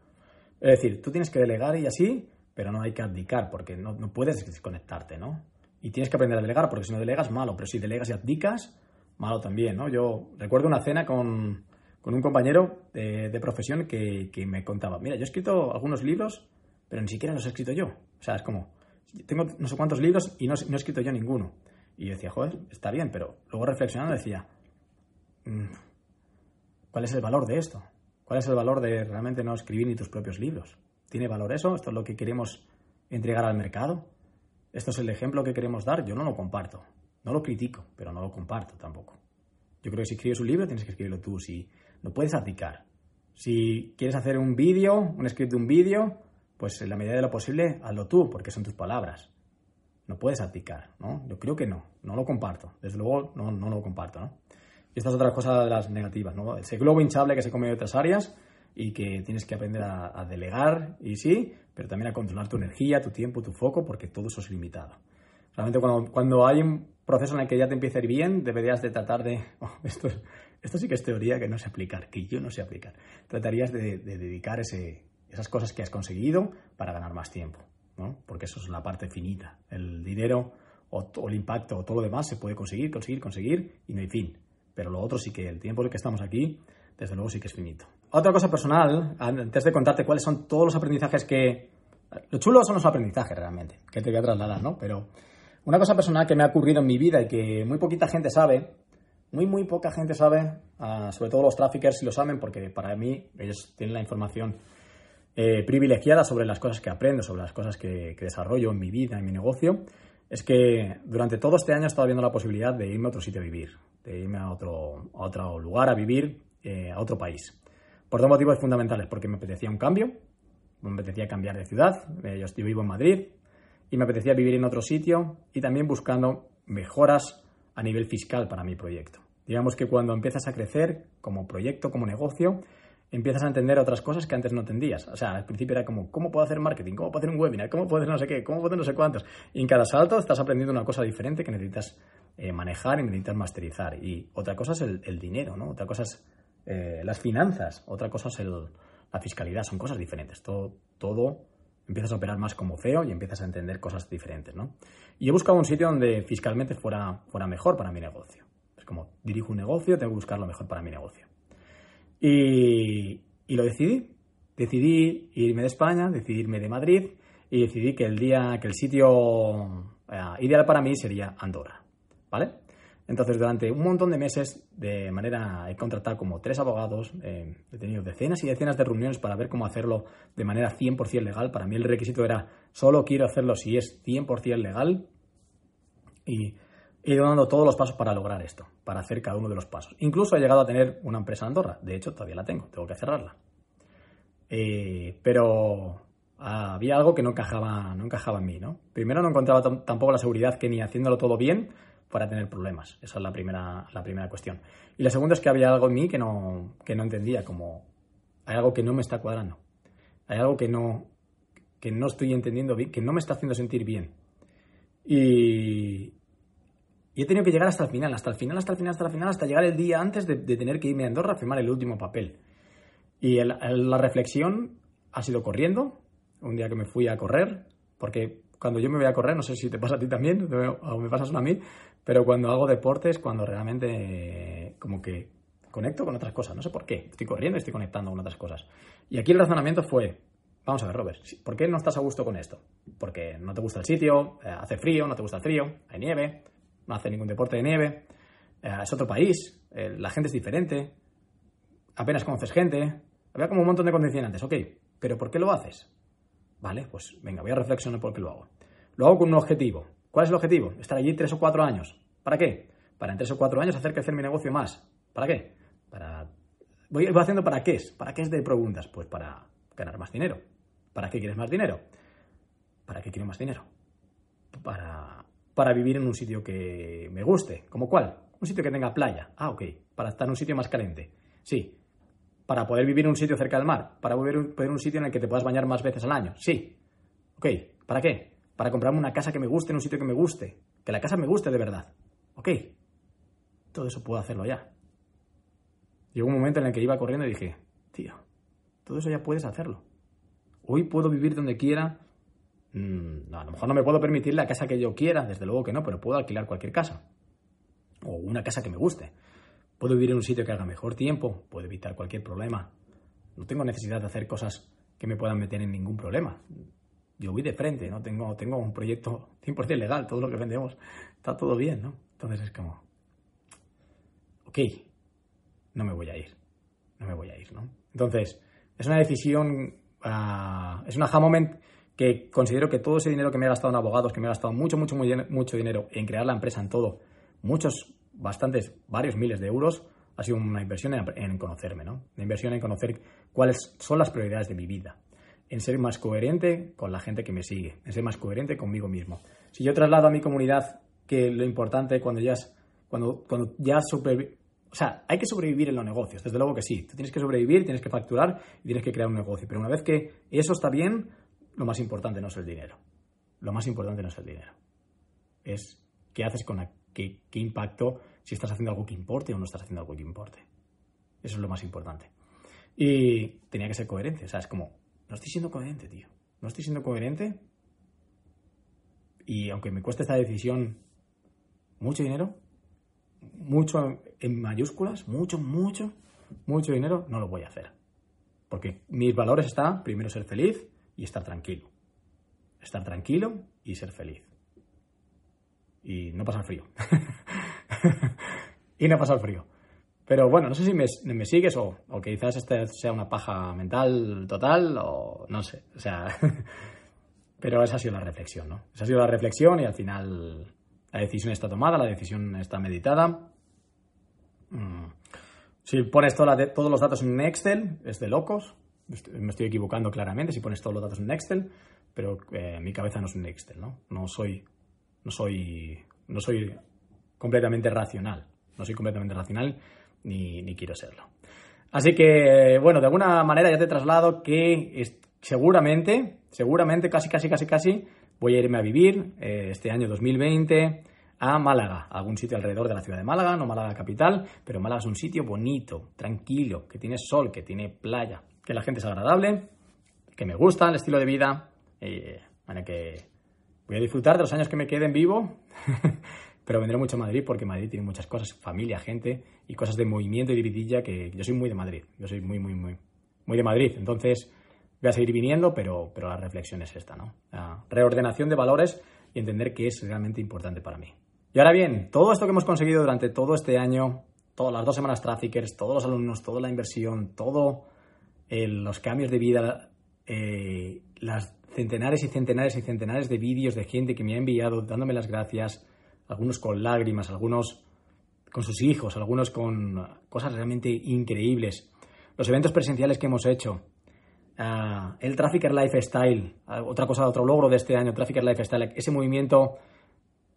Es decir, tú tienes que delegar y así, pero no hay que abdicar, porque no, no puedes desconectarte, ¿no? Y tienes que aprender a delegar, porque si no delegas, malo, pero si delegas y abdicas, malo también, ¿no? Yo recuerdo una cena con, con un compañero de, profesión que, me contaba, mira, yo he escrito algunos libros, pero ni siquiera los he escrito yo. O sea, es como, tengo no sé cuántos libros y no, he escrito yo ninguno. Y yo decía, joder, está bien, pero luego reflexionando decía, mm, ¿cuál es el valor de esto? ¿Cuál es el valor de realmente no escribir ni tus propios libros? ¿Tiene valor eso? ¿Esto es lo que queremos entregar al mercado? ¿Esto es el ejemplo que queremos dar? Yo no lo comparto. No lo critico, pero no lo comparto tampoco. Yo creo que si escribes un libro tienes que escribirlo tú. Si lo puedes aplicar. Si quieres hacer un vídeo, un script de un vídeo, pues en la medida de lo posible hazlo tú, porque son tus palabras. No puedes aplicar, ¿no? Yo creo que no, no lo comparto. Desde luego no, no lo comparto, ¿no? Y esta es otra cosa de las negativas, ¿no? Ese globo hinchable que se come de otras áreas y que tienes que aprender a, a delegar, y sí, pero también a controlar tu energía, tu tiempo, tu foco, porque todo eso es limitado. Realmente cuando, cuando hay un proceso en el que ya te empieza a ir bien, deberías de tratar de... Oh, esto, esto sí que es teoría que no sé aplicar, que yo no sé aplicar. Tratarías de, dedicar esas cosas que has conseguido para ganar más tiempo, ¿no? Porque eso es la parte finita. El dinero o, el impacto o todo lo demás se puede conseguir, conseguir, conseguir y no hay fin. Pero lo otro sí que el tiempo en el que estamos aquí, desde luego sí que es finito. Otra cosa personal, antes de contarte cuáles son todos los aprendizajes que... Lo chulo son los aprendizajes realmente, que te voy a trasladar, ¿no? Pero una cosa personal que me ha ocurrido en mi vida y que muy poquita gente sabe, muy, muy poca gente sabe, ah, sobre todo los traffickers si lo saben, porque para mí ellos tienen la información eh, privilegiada sobre las cosas que aprendo, sobre las cosas que, desarrollo en mi vida, en mi negocio, es que durante todo este año he estado viendo la posibilidad de irme a otro sitio a vivir, de irme a otro, a otro lugar a vivir, eh, a otro país. Por dos motivos fundamentales, porque me apetecía un cambio, me apetecía cambiar de ciudad, eh, yo vivo en Madrid, y me apetecía vivir en otro sitio y también buscando mejoras a nivel fiscal para mi proyecto. Digamos que cuando empiezas a crecer como proyecto, como negocio, empiezas a entender otras cosas que antes no entendías. O sea, al principio era como, ¿cómo puedo hacer marketing? ¿Cómo puedo hacer un webinar? ¿Cómo puedo hacer no sé qué? ¿Cómo puedo hacer no sé cuántos? Y en cada salto estás aprendiendo una cosa diferente que necesitas eh, manejar y necesitas masterizar. Y otra cosa es el, dinero, ¿no? Otra cosa es eh, las finanzas, otra cosa es la fiscalidad. Son cosas diferentes. Todo, todo empiezas a operar más como feo y empiezas a entender cosas diferentes, ¿no? Y he buscado un sitio donde fiscalmente fuera, fuera mejor para mi negocio. Es como, dirijo un negocio, tengo que buscar lo mejor para mi negocio. Y, lo decidí. Decidí irme de España, decidí irme de Madrid y decidí que el día, que el sitio eh, ideal para mí sería Andorra, ¿vale? Entonces, durante un montón de meses, de manera, he contratado como tres abogados, eh, he tenido decenas y decenas de reuniones para ver cómo hacerlo de manera 100% legal. Para mí el requisito era, solo quiero hacerlo si es 100% legal. Y he ido dando todos los pasos para lograr esto, para hacer cada uno de los pasos. Incluso he llegado a tener una empresa en Andorra. De hecho, todavía la tengo, tengo que cerrarla. Eh, pero había algo que no encajaba, no encajaba en mí, ¿no? Primero no encontraba tampoco la seguridad que ni haciéndolo todo bien para tener problemas. Esa es la primera, la primera cuestión. Y la segunda es que había algo en mí que no, que no entendía, como hay algo que no me está cuadrando. Hay algo que no, que no estoy entendiendo bien, que no me está haciendo sentir bien. Y, Y he tenido que llegar hasta el final, hasta el final, hasta el final, hasta el final, hasta llegar el día antes de, tener que irme a Andorra a firmar el último papel. Y la reflexión ha sido corriendo, un día que me fui a correr, porque cuando yo me voy a correr, no sé si te pasa a ti también, o me pasas a mí, pero cuando hago deportes, cuando realmente como que conecto con otras cosas, no sé por qué, estoy corriendo y estoy conectando con otras cosas. Y aquí el razonamiento fue, vamos a ver, Robert, ¿por qué no estás a gusto con esto? Porque no te gusta el sitio, eh, hace frío, no te gusta el frío, hay nieve, no hace ningún deporte de nieve, eh, es otro país, eh, la gente es diferente, apenas conoces gente, había como un montón de condicionantes, ok, pero ¿por qué lo haces? Vale, pues venga, voy a reflexionar por qué lo hago. Lo hago con un objetivo. ¿Cuál es el objetivo? Estar allí tres o cuatro años. ¿Para qué? Para en tres o cuatro años hacer crecer mi negocio más. ¿Para qué? Para... Voy, haciendo para qué es. ¿Para qué es de preguntas? Pues para ganar más dinero. ¿Para qué quieres más dinero? ¿Para qué quiero más dinero? Para, para vivir en un sitio que me guste. ¿Como cuál? Un sitio que tenga playa. Ah, ok. Para estar en un sitio más caliente. Sí para poder vivir en un sitio cerca del mar, para poder vivir en un sitio en el que te puedas bañar más veces al año. Sí. Ok, ¿para qué? Para comprarme una casa que me guste en un sitio que me guste, que la casa me guste de verdad. Ok, todo eso puedo hacerlo ya. Llegó un momento en el que iba corriendo y dije, tío, todo eso ya puedes hacerlo. Hoy puedo vivir donde quiera. Mm, a lo mejor no me puedo permitir la casa que yo quiera, desde luego que no, pero puedo alquilar cualquier casa. O una casa que me guste. Puedo vivir en un sitio que haga mejor tiempo, puedo evitar cualquier problema. No tengo necesidad de hacer cosas que me puedan meter en ningún problema. Yo voy de frente, ¿no? Tengo, tengo un proyecto 100% legal, todo lo que vendemos está todo bien, ¿no? Entonces es como, ok, no me voy a ir, no me voy a ir, ¿no? Entonces, es una decisión, uh, es una aha moment que considero que todo ese dinero que me he gastado en abogados, que me he gastado mucho, mucho, mucho dinero en crear la empresa, en todo, muchos bastantes, varios miles de euros, ha sido una inversión en, conocerme, ¿no? Una inversión en conocer cuáles son las prioridades de mi vida, en ser más coherente con la gente que me sigue, en ser más coherente conmigo mismo. Si yo traslado a mi comunidad que lo importante cuando ya, cuando, cuando ya sobre, o sea, hay que sobrevivir en los negocios, desde luego que sí. Tú tienes que sobrevivir, tienes que facturar y tienes que crear un negocio. Pero una vez que eso está bien, lo más importante no es el dinero. Lo más importante no es el dinero. Es qué haces con qué, impacto si estás haciendo algo que importe o no estás haciendo algo que importe. Eso es lo más importante. Y tenía que ser coherente. O sea, es como, no estoy siendo coherente, tío. No estoy siendo coherente. Y aunque me cueste esta decisión mucho dinero, mucho en mayúsculas, mucho, mucho, mucho dinero, no lo voy a hacer. Porque mis valores están, primero, ser feliz y estar tranquilo. Estar tranquilo y ser feliz. Y no pasar frío. y no pasa el frío. Pero bueno, no sé si me, sigues o, o, quizás este sea una paja mental total o no sé. O sea, pero esa ha sido la reflexión, ¿no? Esa ha sido la reflexión y al final la decisión está tomada, la decisión está meditada. Mm. Si pones todos los datos en Excel, es de locos. Me estoy equivocando claramente si pones todos los datos en Excel, pero eh, mi cabeza no es un Excel, ¿no? No soy, no soy, no soy completamente racional. No soy completamente racional ni, quiero serlo. Así que, bueno, de alguna manera ya te traslado que seguramente, seguramente, casi, casi, casi, casi, voy a irme a vivir eh, este año 2020 a Málaga, a algún sitio alrededor de la ciudad de Málaga, no Málaga capital, pero Málaga es un sitio bonito, tranquilo, que tiene sol, que tiene playa, que la gente es agradable, que me gusta el estilo de vida, eh, que voy a disfrutar de los años que me queden vivo pero vendré mucho a Madrid porque Madrid tiene muchas cosas, familia, gente y cosas de movimiento y de vidilla que yo soy muy de Madrid, yo soy muy, muy, muy, muy de Madrid. Entonces voy a seguir viniendo, pero, pero la reflexión es esta, ¿no? La reordenación de valores y entender qué es realmente importante para mí. Y ahora bien, todo esto que hemos conseguido durante todo este año, todas las dos semanas Traffickers, todos los alumnos, toda la inversión, todos eh, los cambios de vida, eh, las centenares y centenares y centenares de vídeos de gente que me ha enviado dándome las gracias, algunos con lágrimas, algunos con sus hijos, algunos con cosas realmente increíbles. Los eventos presenciales que hemos hecho, ah, el Trafficker Lifestyle, ah, otra cosa, otro logro de este año, Trafficker Lifestyle, ese movimiento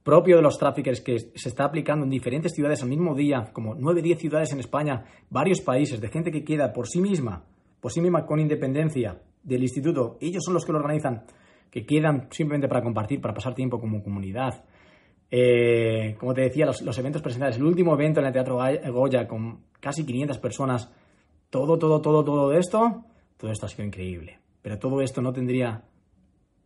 propio de los traffickers que se está aplicando en diferentes ciudades al mismo día, como 9, 10 ciudades en España, varios países, de gente que queda por sí misma, por sí misma con independencia del instituto, ellos son los que lo organizan, que quedan simplemente para compartir, para pasar tiempo como comunidad, Eh, como te decía, los, los, eventos presentados, el último evento en el Teatro Goya con casi 500 personas, todo, todo, todo, todo esto, todo esto ha sido increíble. Pero todo esto no tendría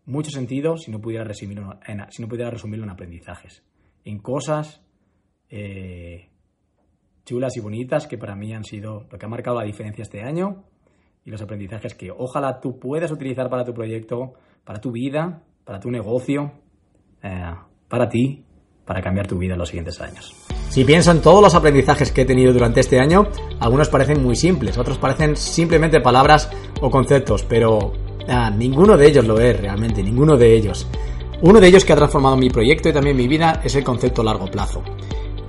mucho sentido si no pudiera resumirlo en, si no pudiera resumirlo en aprendizajes, en cosas eh, chulas y bonitas que para mí han sido lo que ha marcado la diferencia este año y los aprendizajes que ojalá tú puedas utilizar para tu proyecto, para tu vida, para tu negocio, eh, para ti, para cambiar tu vida en los siguientes años. Si pienso en todos los aprendizajes que he tenido durante este año, algunos parecen muy simples, otros parecen simplemente palabras o conceptos, pero ah, ninguno de ellos lo es realmente, ninguno de ellos. Uno de ellos que ha transformado mi proyecto y también mi vida es el concepto largo plazo.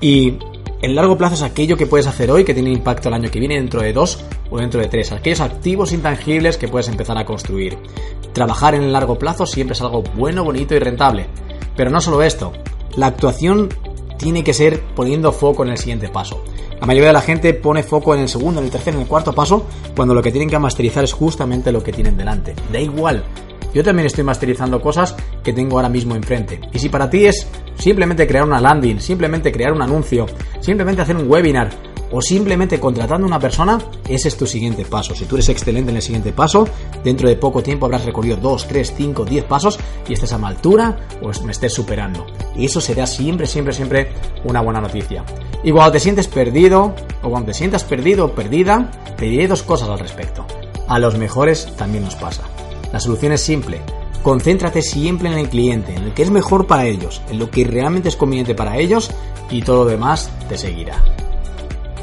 Y el largo plazo es aquello que puedes hacer hoy que tiene impacto el año que viene, dentro de dos o dentro de tres. Aquellos activos intangibles que puedes empezar a construir. Trabajar en el largo plazo siempre es algo bueno, bonito y rentable. Pero no solo esto. La actuación tiene que ser poniendo foco en el siguiente paso. La mayoría de la gente pone foco en el segundo, en el tercero, en el cuarto paso, cuando lo que tienen que masterizar es justamente lo que tienen delante. Da igual yo también estoy masterizando cosas que tengo ahora mismo enfrente. Y si para ti es simplemente crear una landing, simplemente crear un anuncio, simplemente hacer un webinar o simplemente contratando a una persona, ese es tu siguiente paso. Si tú eres excelente en el siguiente paso, dentro de poco tiempo habrás recorrido 2, 3, 5, 10 pasos y estés a mi altura o me estés superando. Y eso será siempre, siempre, siempre una buena noticia. Y cuando te sientes perdido o cuando te sientas perdido o perdida, te diré dos cosas al respecto. A los mejores también nos pasa. La solución es simple. Concéntrate siempre en el cliente, en el que es mejor para ellos, en lo que realmente es conveniente para ellos y todo lo demás te seguirá.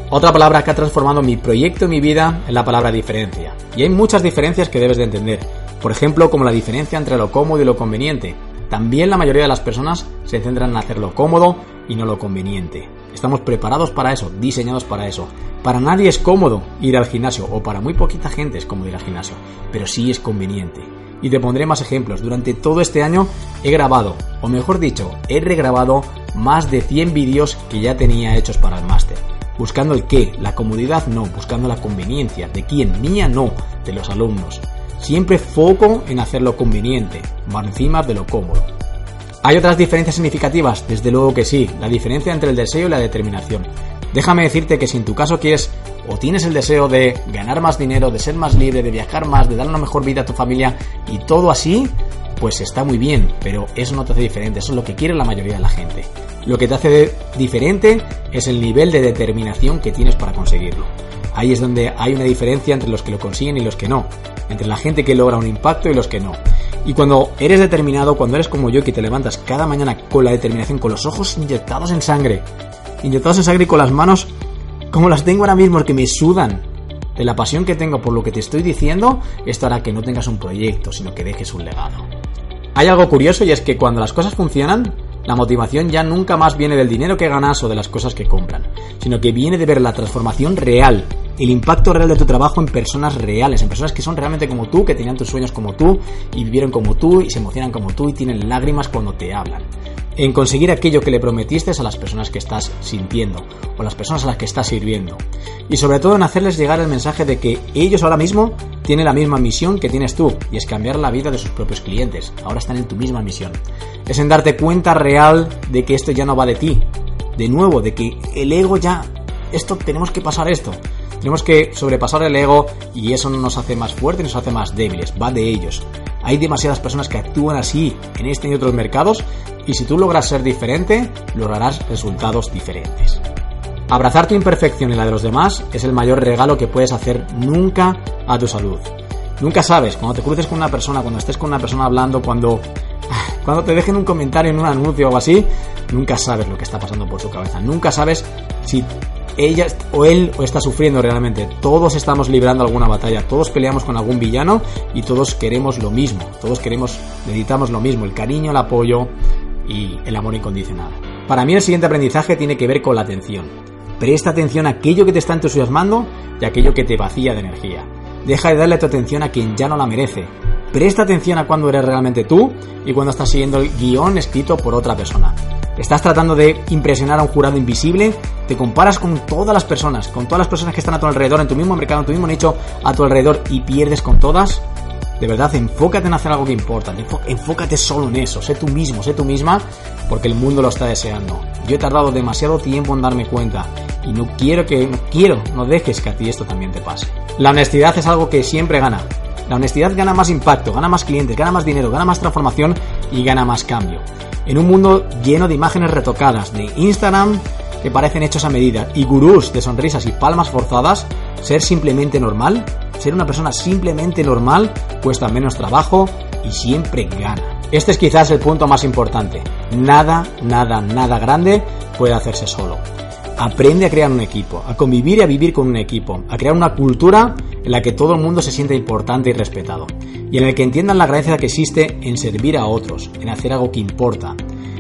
Otra palabra que ha transformado mi proyecto y mi vida es la palabra diferencia. Y hay muchas diferencias que debes de entender. Por ejemplo, como la diferencia entre lo cómodo y lo conveniente. También la mayoría de las personas se centran en hacer lo cómodo y no lo conveniente. Estamos preparados para eso, diseñados para eso. Para nadie es cómodo ir al gimnasio, o para muy poquita gente es cómodo ir al gimnasio, pero sí es conveniente. Y te pondré más ejemplos. Durante todo este año he grabado, o mejor dicho, he regrabado más de 100 vídeos que ya tenía hechos para el máster. Buscando el qué, la comodidad no, buscando la conveniencia. ¿De quién? Mía no, de los alumnos. Siempre foco en hacer lo conveniente, más encima de lo cómodo. ¿Hay otras diferencias significativas? Desde luego que sí, la diferencia entre el deseo y la determinación. Déjame decirte que si en tu caso quieres o tienes el deseo de ganar más dinero, de ser más libre, de viajar más, de dar una mejor vida a tu familia y todo así, pues está muy bien, pero eso no te hace diferente, eso es lo que quiere la mayoría de la gente. Lo que te hace diferente es el nivel de determinación que tienes para conseguirlo. Ahí es donde hay una diferencia entre los que lo consiguen y los que no, entre la gente que logra un impacto y los que no. Y cuando eres determinado, cuando eres como yo que te levantas cada mañana con la determinación, con los ojos inyectados en sangre, inyectados en sangre y con las manos como las tengo ahora mismo, que me sudan de la pasión que tengo por lo que te estoy diciendo, esto hará que no tengas un proyecto, sino que dejes un legado. Hay algo curioso y es que cuando las cosas funcionan, la motivación ya nunca más viene del dinero que ganas o de las cosas que compran, sino que viene de ver la transformación real el impacto real de tu trabajo en personas reales, en personas que son realmente como tú, que tenían tus sueños como tú y vivieron como tú y se emocionan como tú y tienen lágrimas cuando te hablan. En conseguir aquello que le prometiste a las personas que estás sintiendo o las personas a las que estás sirviendo. Y sobre todo en hacerles llegar el mensaje de que ellos ahora mismo tienen la misma misión que tienes tú y es cambiar la vida de sus propios clientes. Ahora están en tu misma misión. Es en darte cuenta real de que esto ya no va de ti. De nuevo, de que el ego ya... Esto, tenemos que pasar esto. Tenemos que sobrepasar el ego y eso no nos hace más fuertes, nos hace más débiles, va de ellos. Hay demasiadas personas que actúan así en este y otros mercados y si tú logras ser diferente, lograrás resultados diferentes. Abrazar tu imperfección y la de los demás es el mayor regalo que puedes hacer nunca a tu salud. Nunca sabes, cuando te cruces con una persona, cuando estés con una persona hablando, cuando, cuando te dejen un comentario en un anuncio o así, nunca sabes lo que está pasando por su cabeza. Nunca sabes si ella o él está sufriendo realmente. Todos estamos librando alguna batalla, todos peleamos con algún villano y todos queremos lo mismo. Todos queremos, necesitamos lo mismo, el cariño, el apoyo y el amor incondicional. Para mí el siguiente aprendizaje tiene que ver con la atención. Presta atención a aquello que te está entusiasmando y a aquello que te vacía de energía. Deja de darle tu atención a quien ya no la merece. Presta atención a cuando eres realmente tú y cuando estás siguiendo el guion escrito por otra persona. Estás tratando de impresionar a un jurado invisible, te comparas con todas las personas, con todas las personas que están a tu alrededor, en tu mismo mercado, en tu mismo nicho, a tu alrededor y pierdes con todas. de verdad, enfócate en hacer algo que importa. Enfócate solo en eso. Sé tú mismo, sé tú misma, porque el mundo lo está deseando. Yo he tardado demasiado tiempo en darme cuenta y no quiero que, no quiero, no dejes que a ti esto también te pase. La honestidad es algo que siempre gana. La honestidad gana más impacto, gana más clientes, gana más dinero, gana más transformación y gana más cambio. En un mundo lleno de imágenes retocadas, de Instagram que parecen hechos a medida y gurús de sonrisas y palmas forzadas, ser simplemente normal ser una persona simplemente normal cuesta menos trabajo y siempre gana. Este es quizás el punto más importante. Nada, nada, nada grande puede hacerse solo. Aprende a crear un equipo, a convivir y a vivir con un equipo, a crear una cultura en la que todo el mundo se siente importante y respetado, y en el que entiendan la gracia que existe en servir a otros, en hacer algo que importa.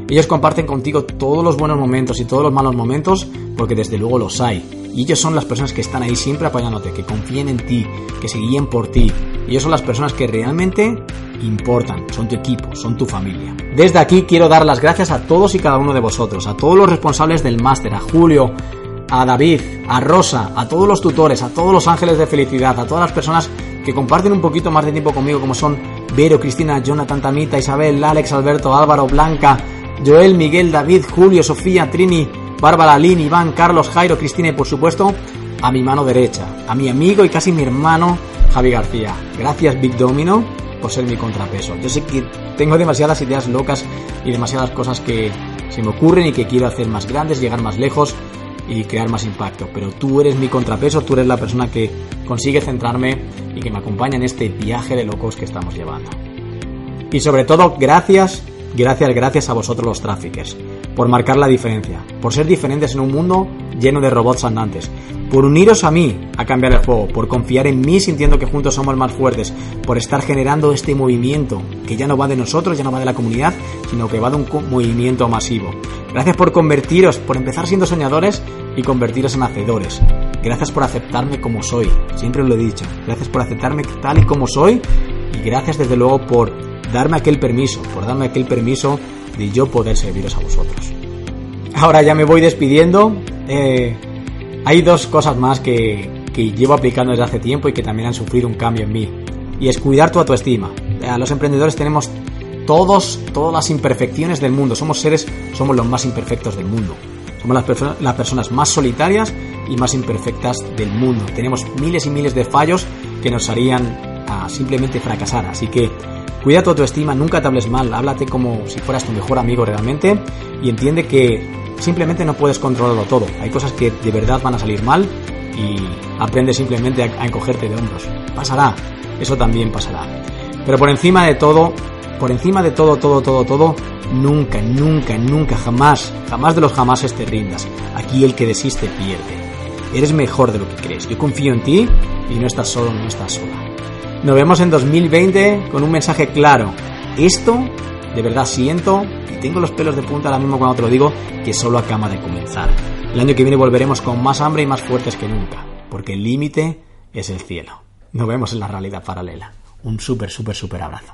Ellos comparten contigo todos los buenos momentos y todos los malos momentos porque desde luego los hay, y ellos son las personas que están ahí siempre apoyándote, que confían en ti, que se guíen por ti. Ellos son las personas que realmente importan, son tu equipo, son tu familia. Desde aquí quiero dar las gracias a todos y cada uno de vosotros, a todos los responsables del máster, a Julio, a David, a Rosa, a todos los tutores, a todos los ángeles de felicidad, a todas las personas que comparten un poquito más de tiempo conmigo, como son Vero, Cristina, Jonathan, Tamita, Isabel, Alex, Alberto, Álvaro, Blanca, Joel, Miguel, David, Julio, Sofía, Trini, Bárbara, Lin, Iván, Carlos, Jairo, Cristina y por supuesto a mi mano derecha, a mi amigo y casi mi hermano Javi García. Gracias Big Domino por ser mi contrapeso. Yo sé que tengo demasiadas ideas locas y demasiadas cosas que se me ocurren y que quiero hacer más grandes, llegar más lejos y crear más impacto. Pero tú eres mi contrapeso, tú eres la persona que consigue centrarme y que me acompaña en este viaje de locos que estamos llevando. Y sobre todo, gracias, gracias, gracias a vosotros los traffickers por marcar la diferencia, por ser diferentes en un mundo lleno de robots andantes, por uniros a mí a cambiar el juego, por confiar en mí sintiendo que juntos somos más fuertes, por estar generando este movimiento que ya no va de nosotros, ya no va de la comunidad, sino que va de un movimiento masivo. Gracias por convertiros, por empezar siendo soñadores y convertiros en hacedores. Gracias por aceptarme como soy, siempre lo he dicho. Gracias por aceptarme tal y como soy y gracias desde luego por darme aquel permiso, por darme aquel permiso de yo poder serviros a vosotros. Ahora ya me voy despidiendo. Eh, hay dos cosas más que, que llevo aplicando desde hace tiempo y que también han sufrido un cambio en mí. Y es cuidar tu autoestima. Eh, los emprendedores tenemos todos, todas las imperfecciones del mundo. Somos seres, somos los más imperfectos del mundo. Somos las, las personas más solitarias y más imperfectas del mundo. Tenemos miles y miles de fallos que nos harían a simplemente fracasar. Así que Cuida tu autoestima, nunca te hables mal, háblate como si fueras tu mejor amigo realmente y entiende que simplemente no puedes controlarlo todo. Hay cosas que de verdad van a salir mal y aprende simplemente a, encogerte de hombros. Pasará, eso también pasará. Pero por encima de todo, por encima de todo, todo, todo, todo, nunca, nunca, nunca, jamás, jamás de los jamases te rindas. Aquí el que desiste pierde. Eres mejor de lo que crees. Yo confío en ti y no estás solo, no estás sola. Nos vemos en 2020 con un mensaje claro. Esto, de verdad siento, y tengo los pelos de punta ahora mismo cuando te lo digo, que solo acaba de comenzar. El año que viene volveremos con más hambre y más fuertes que nunca, porque el límite es el cielo. Nos vemos en la realidad paralela. Un súper, súper, súper abrazo.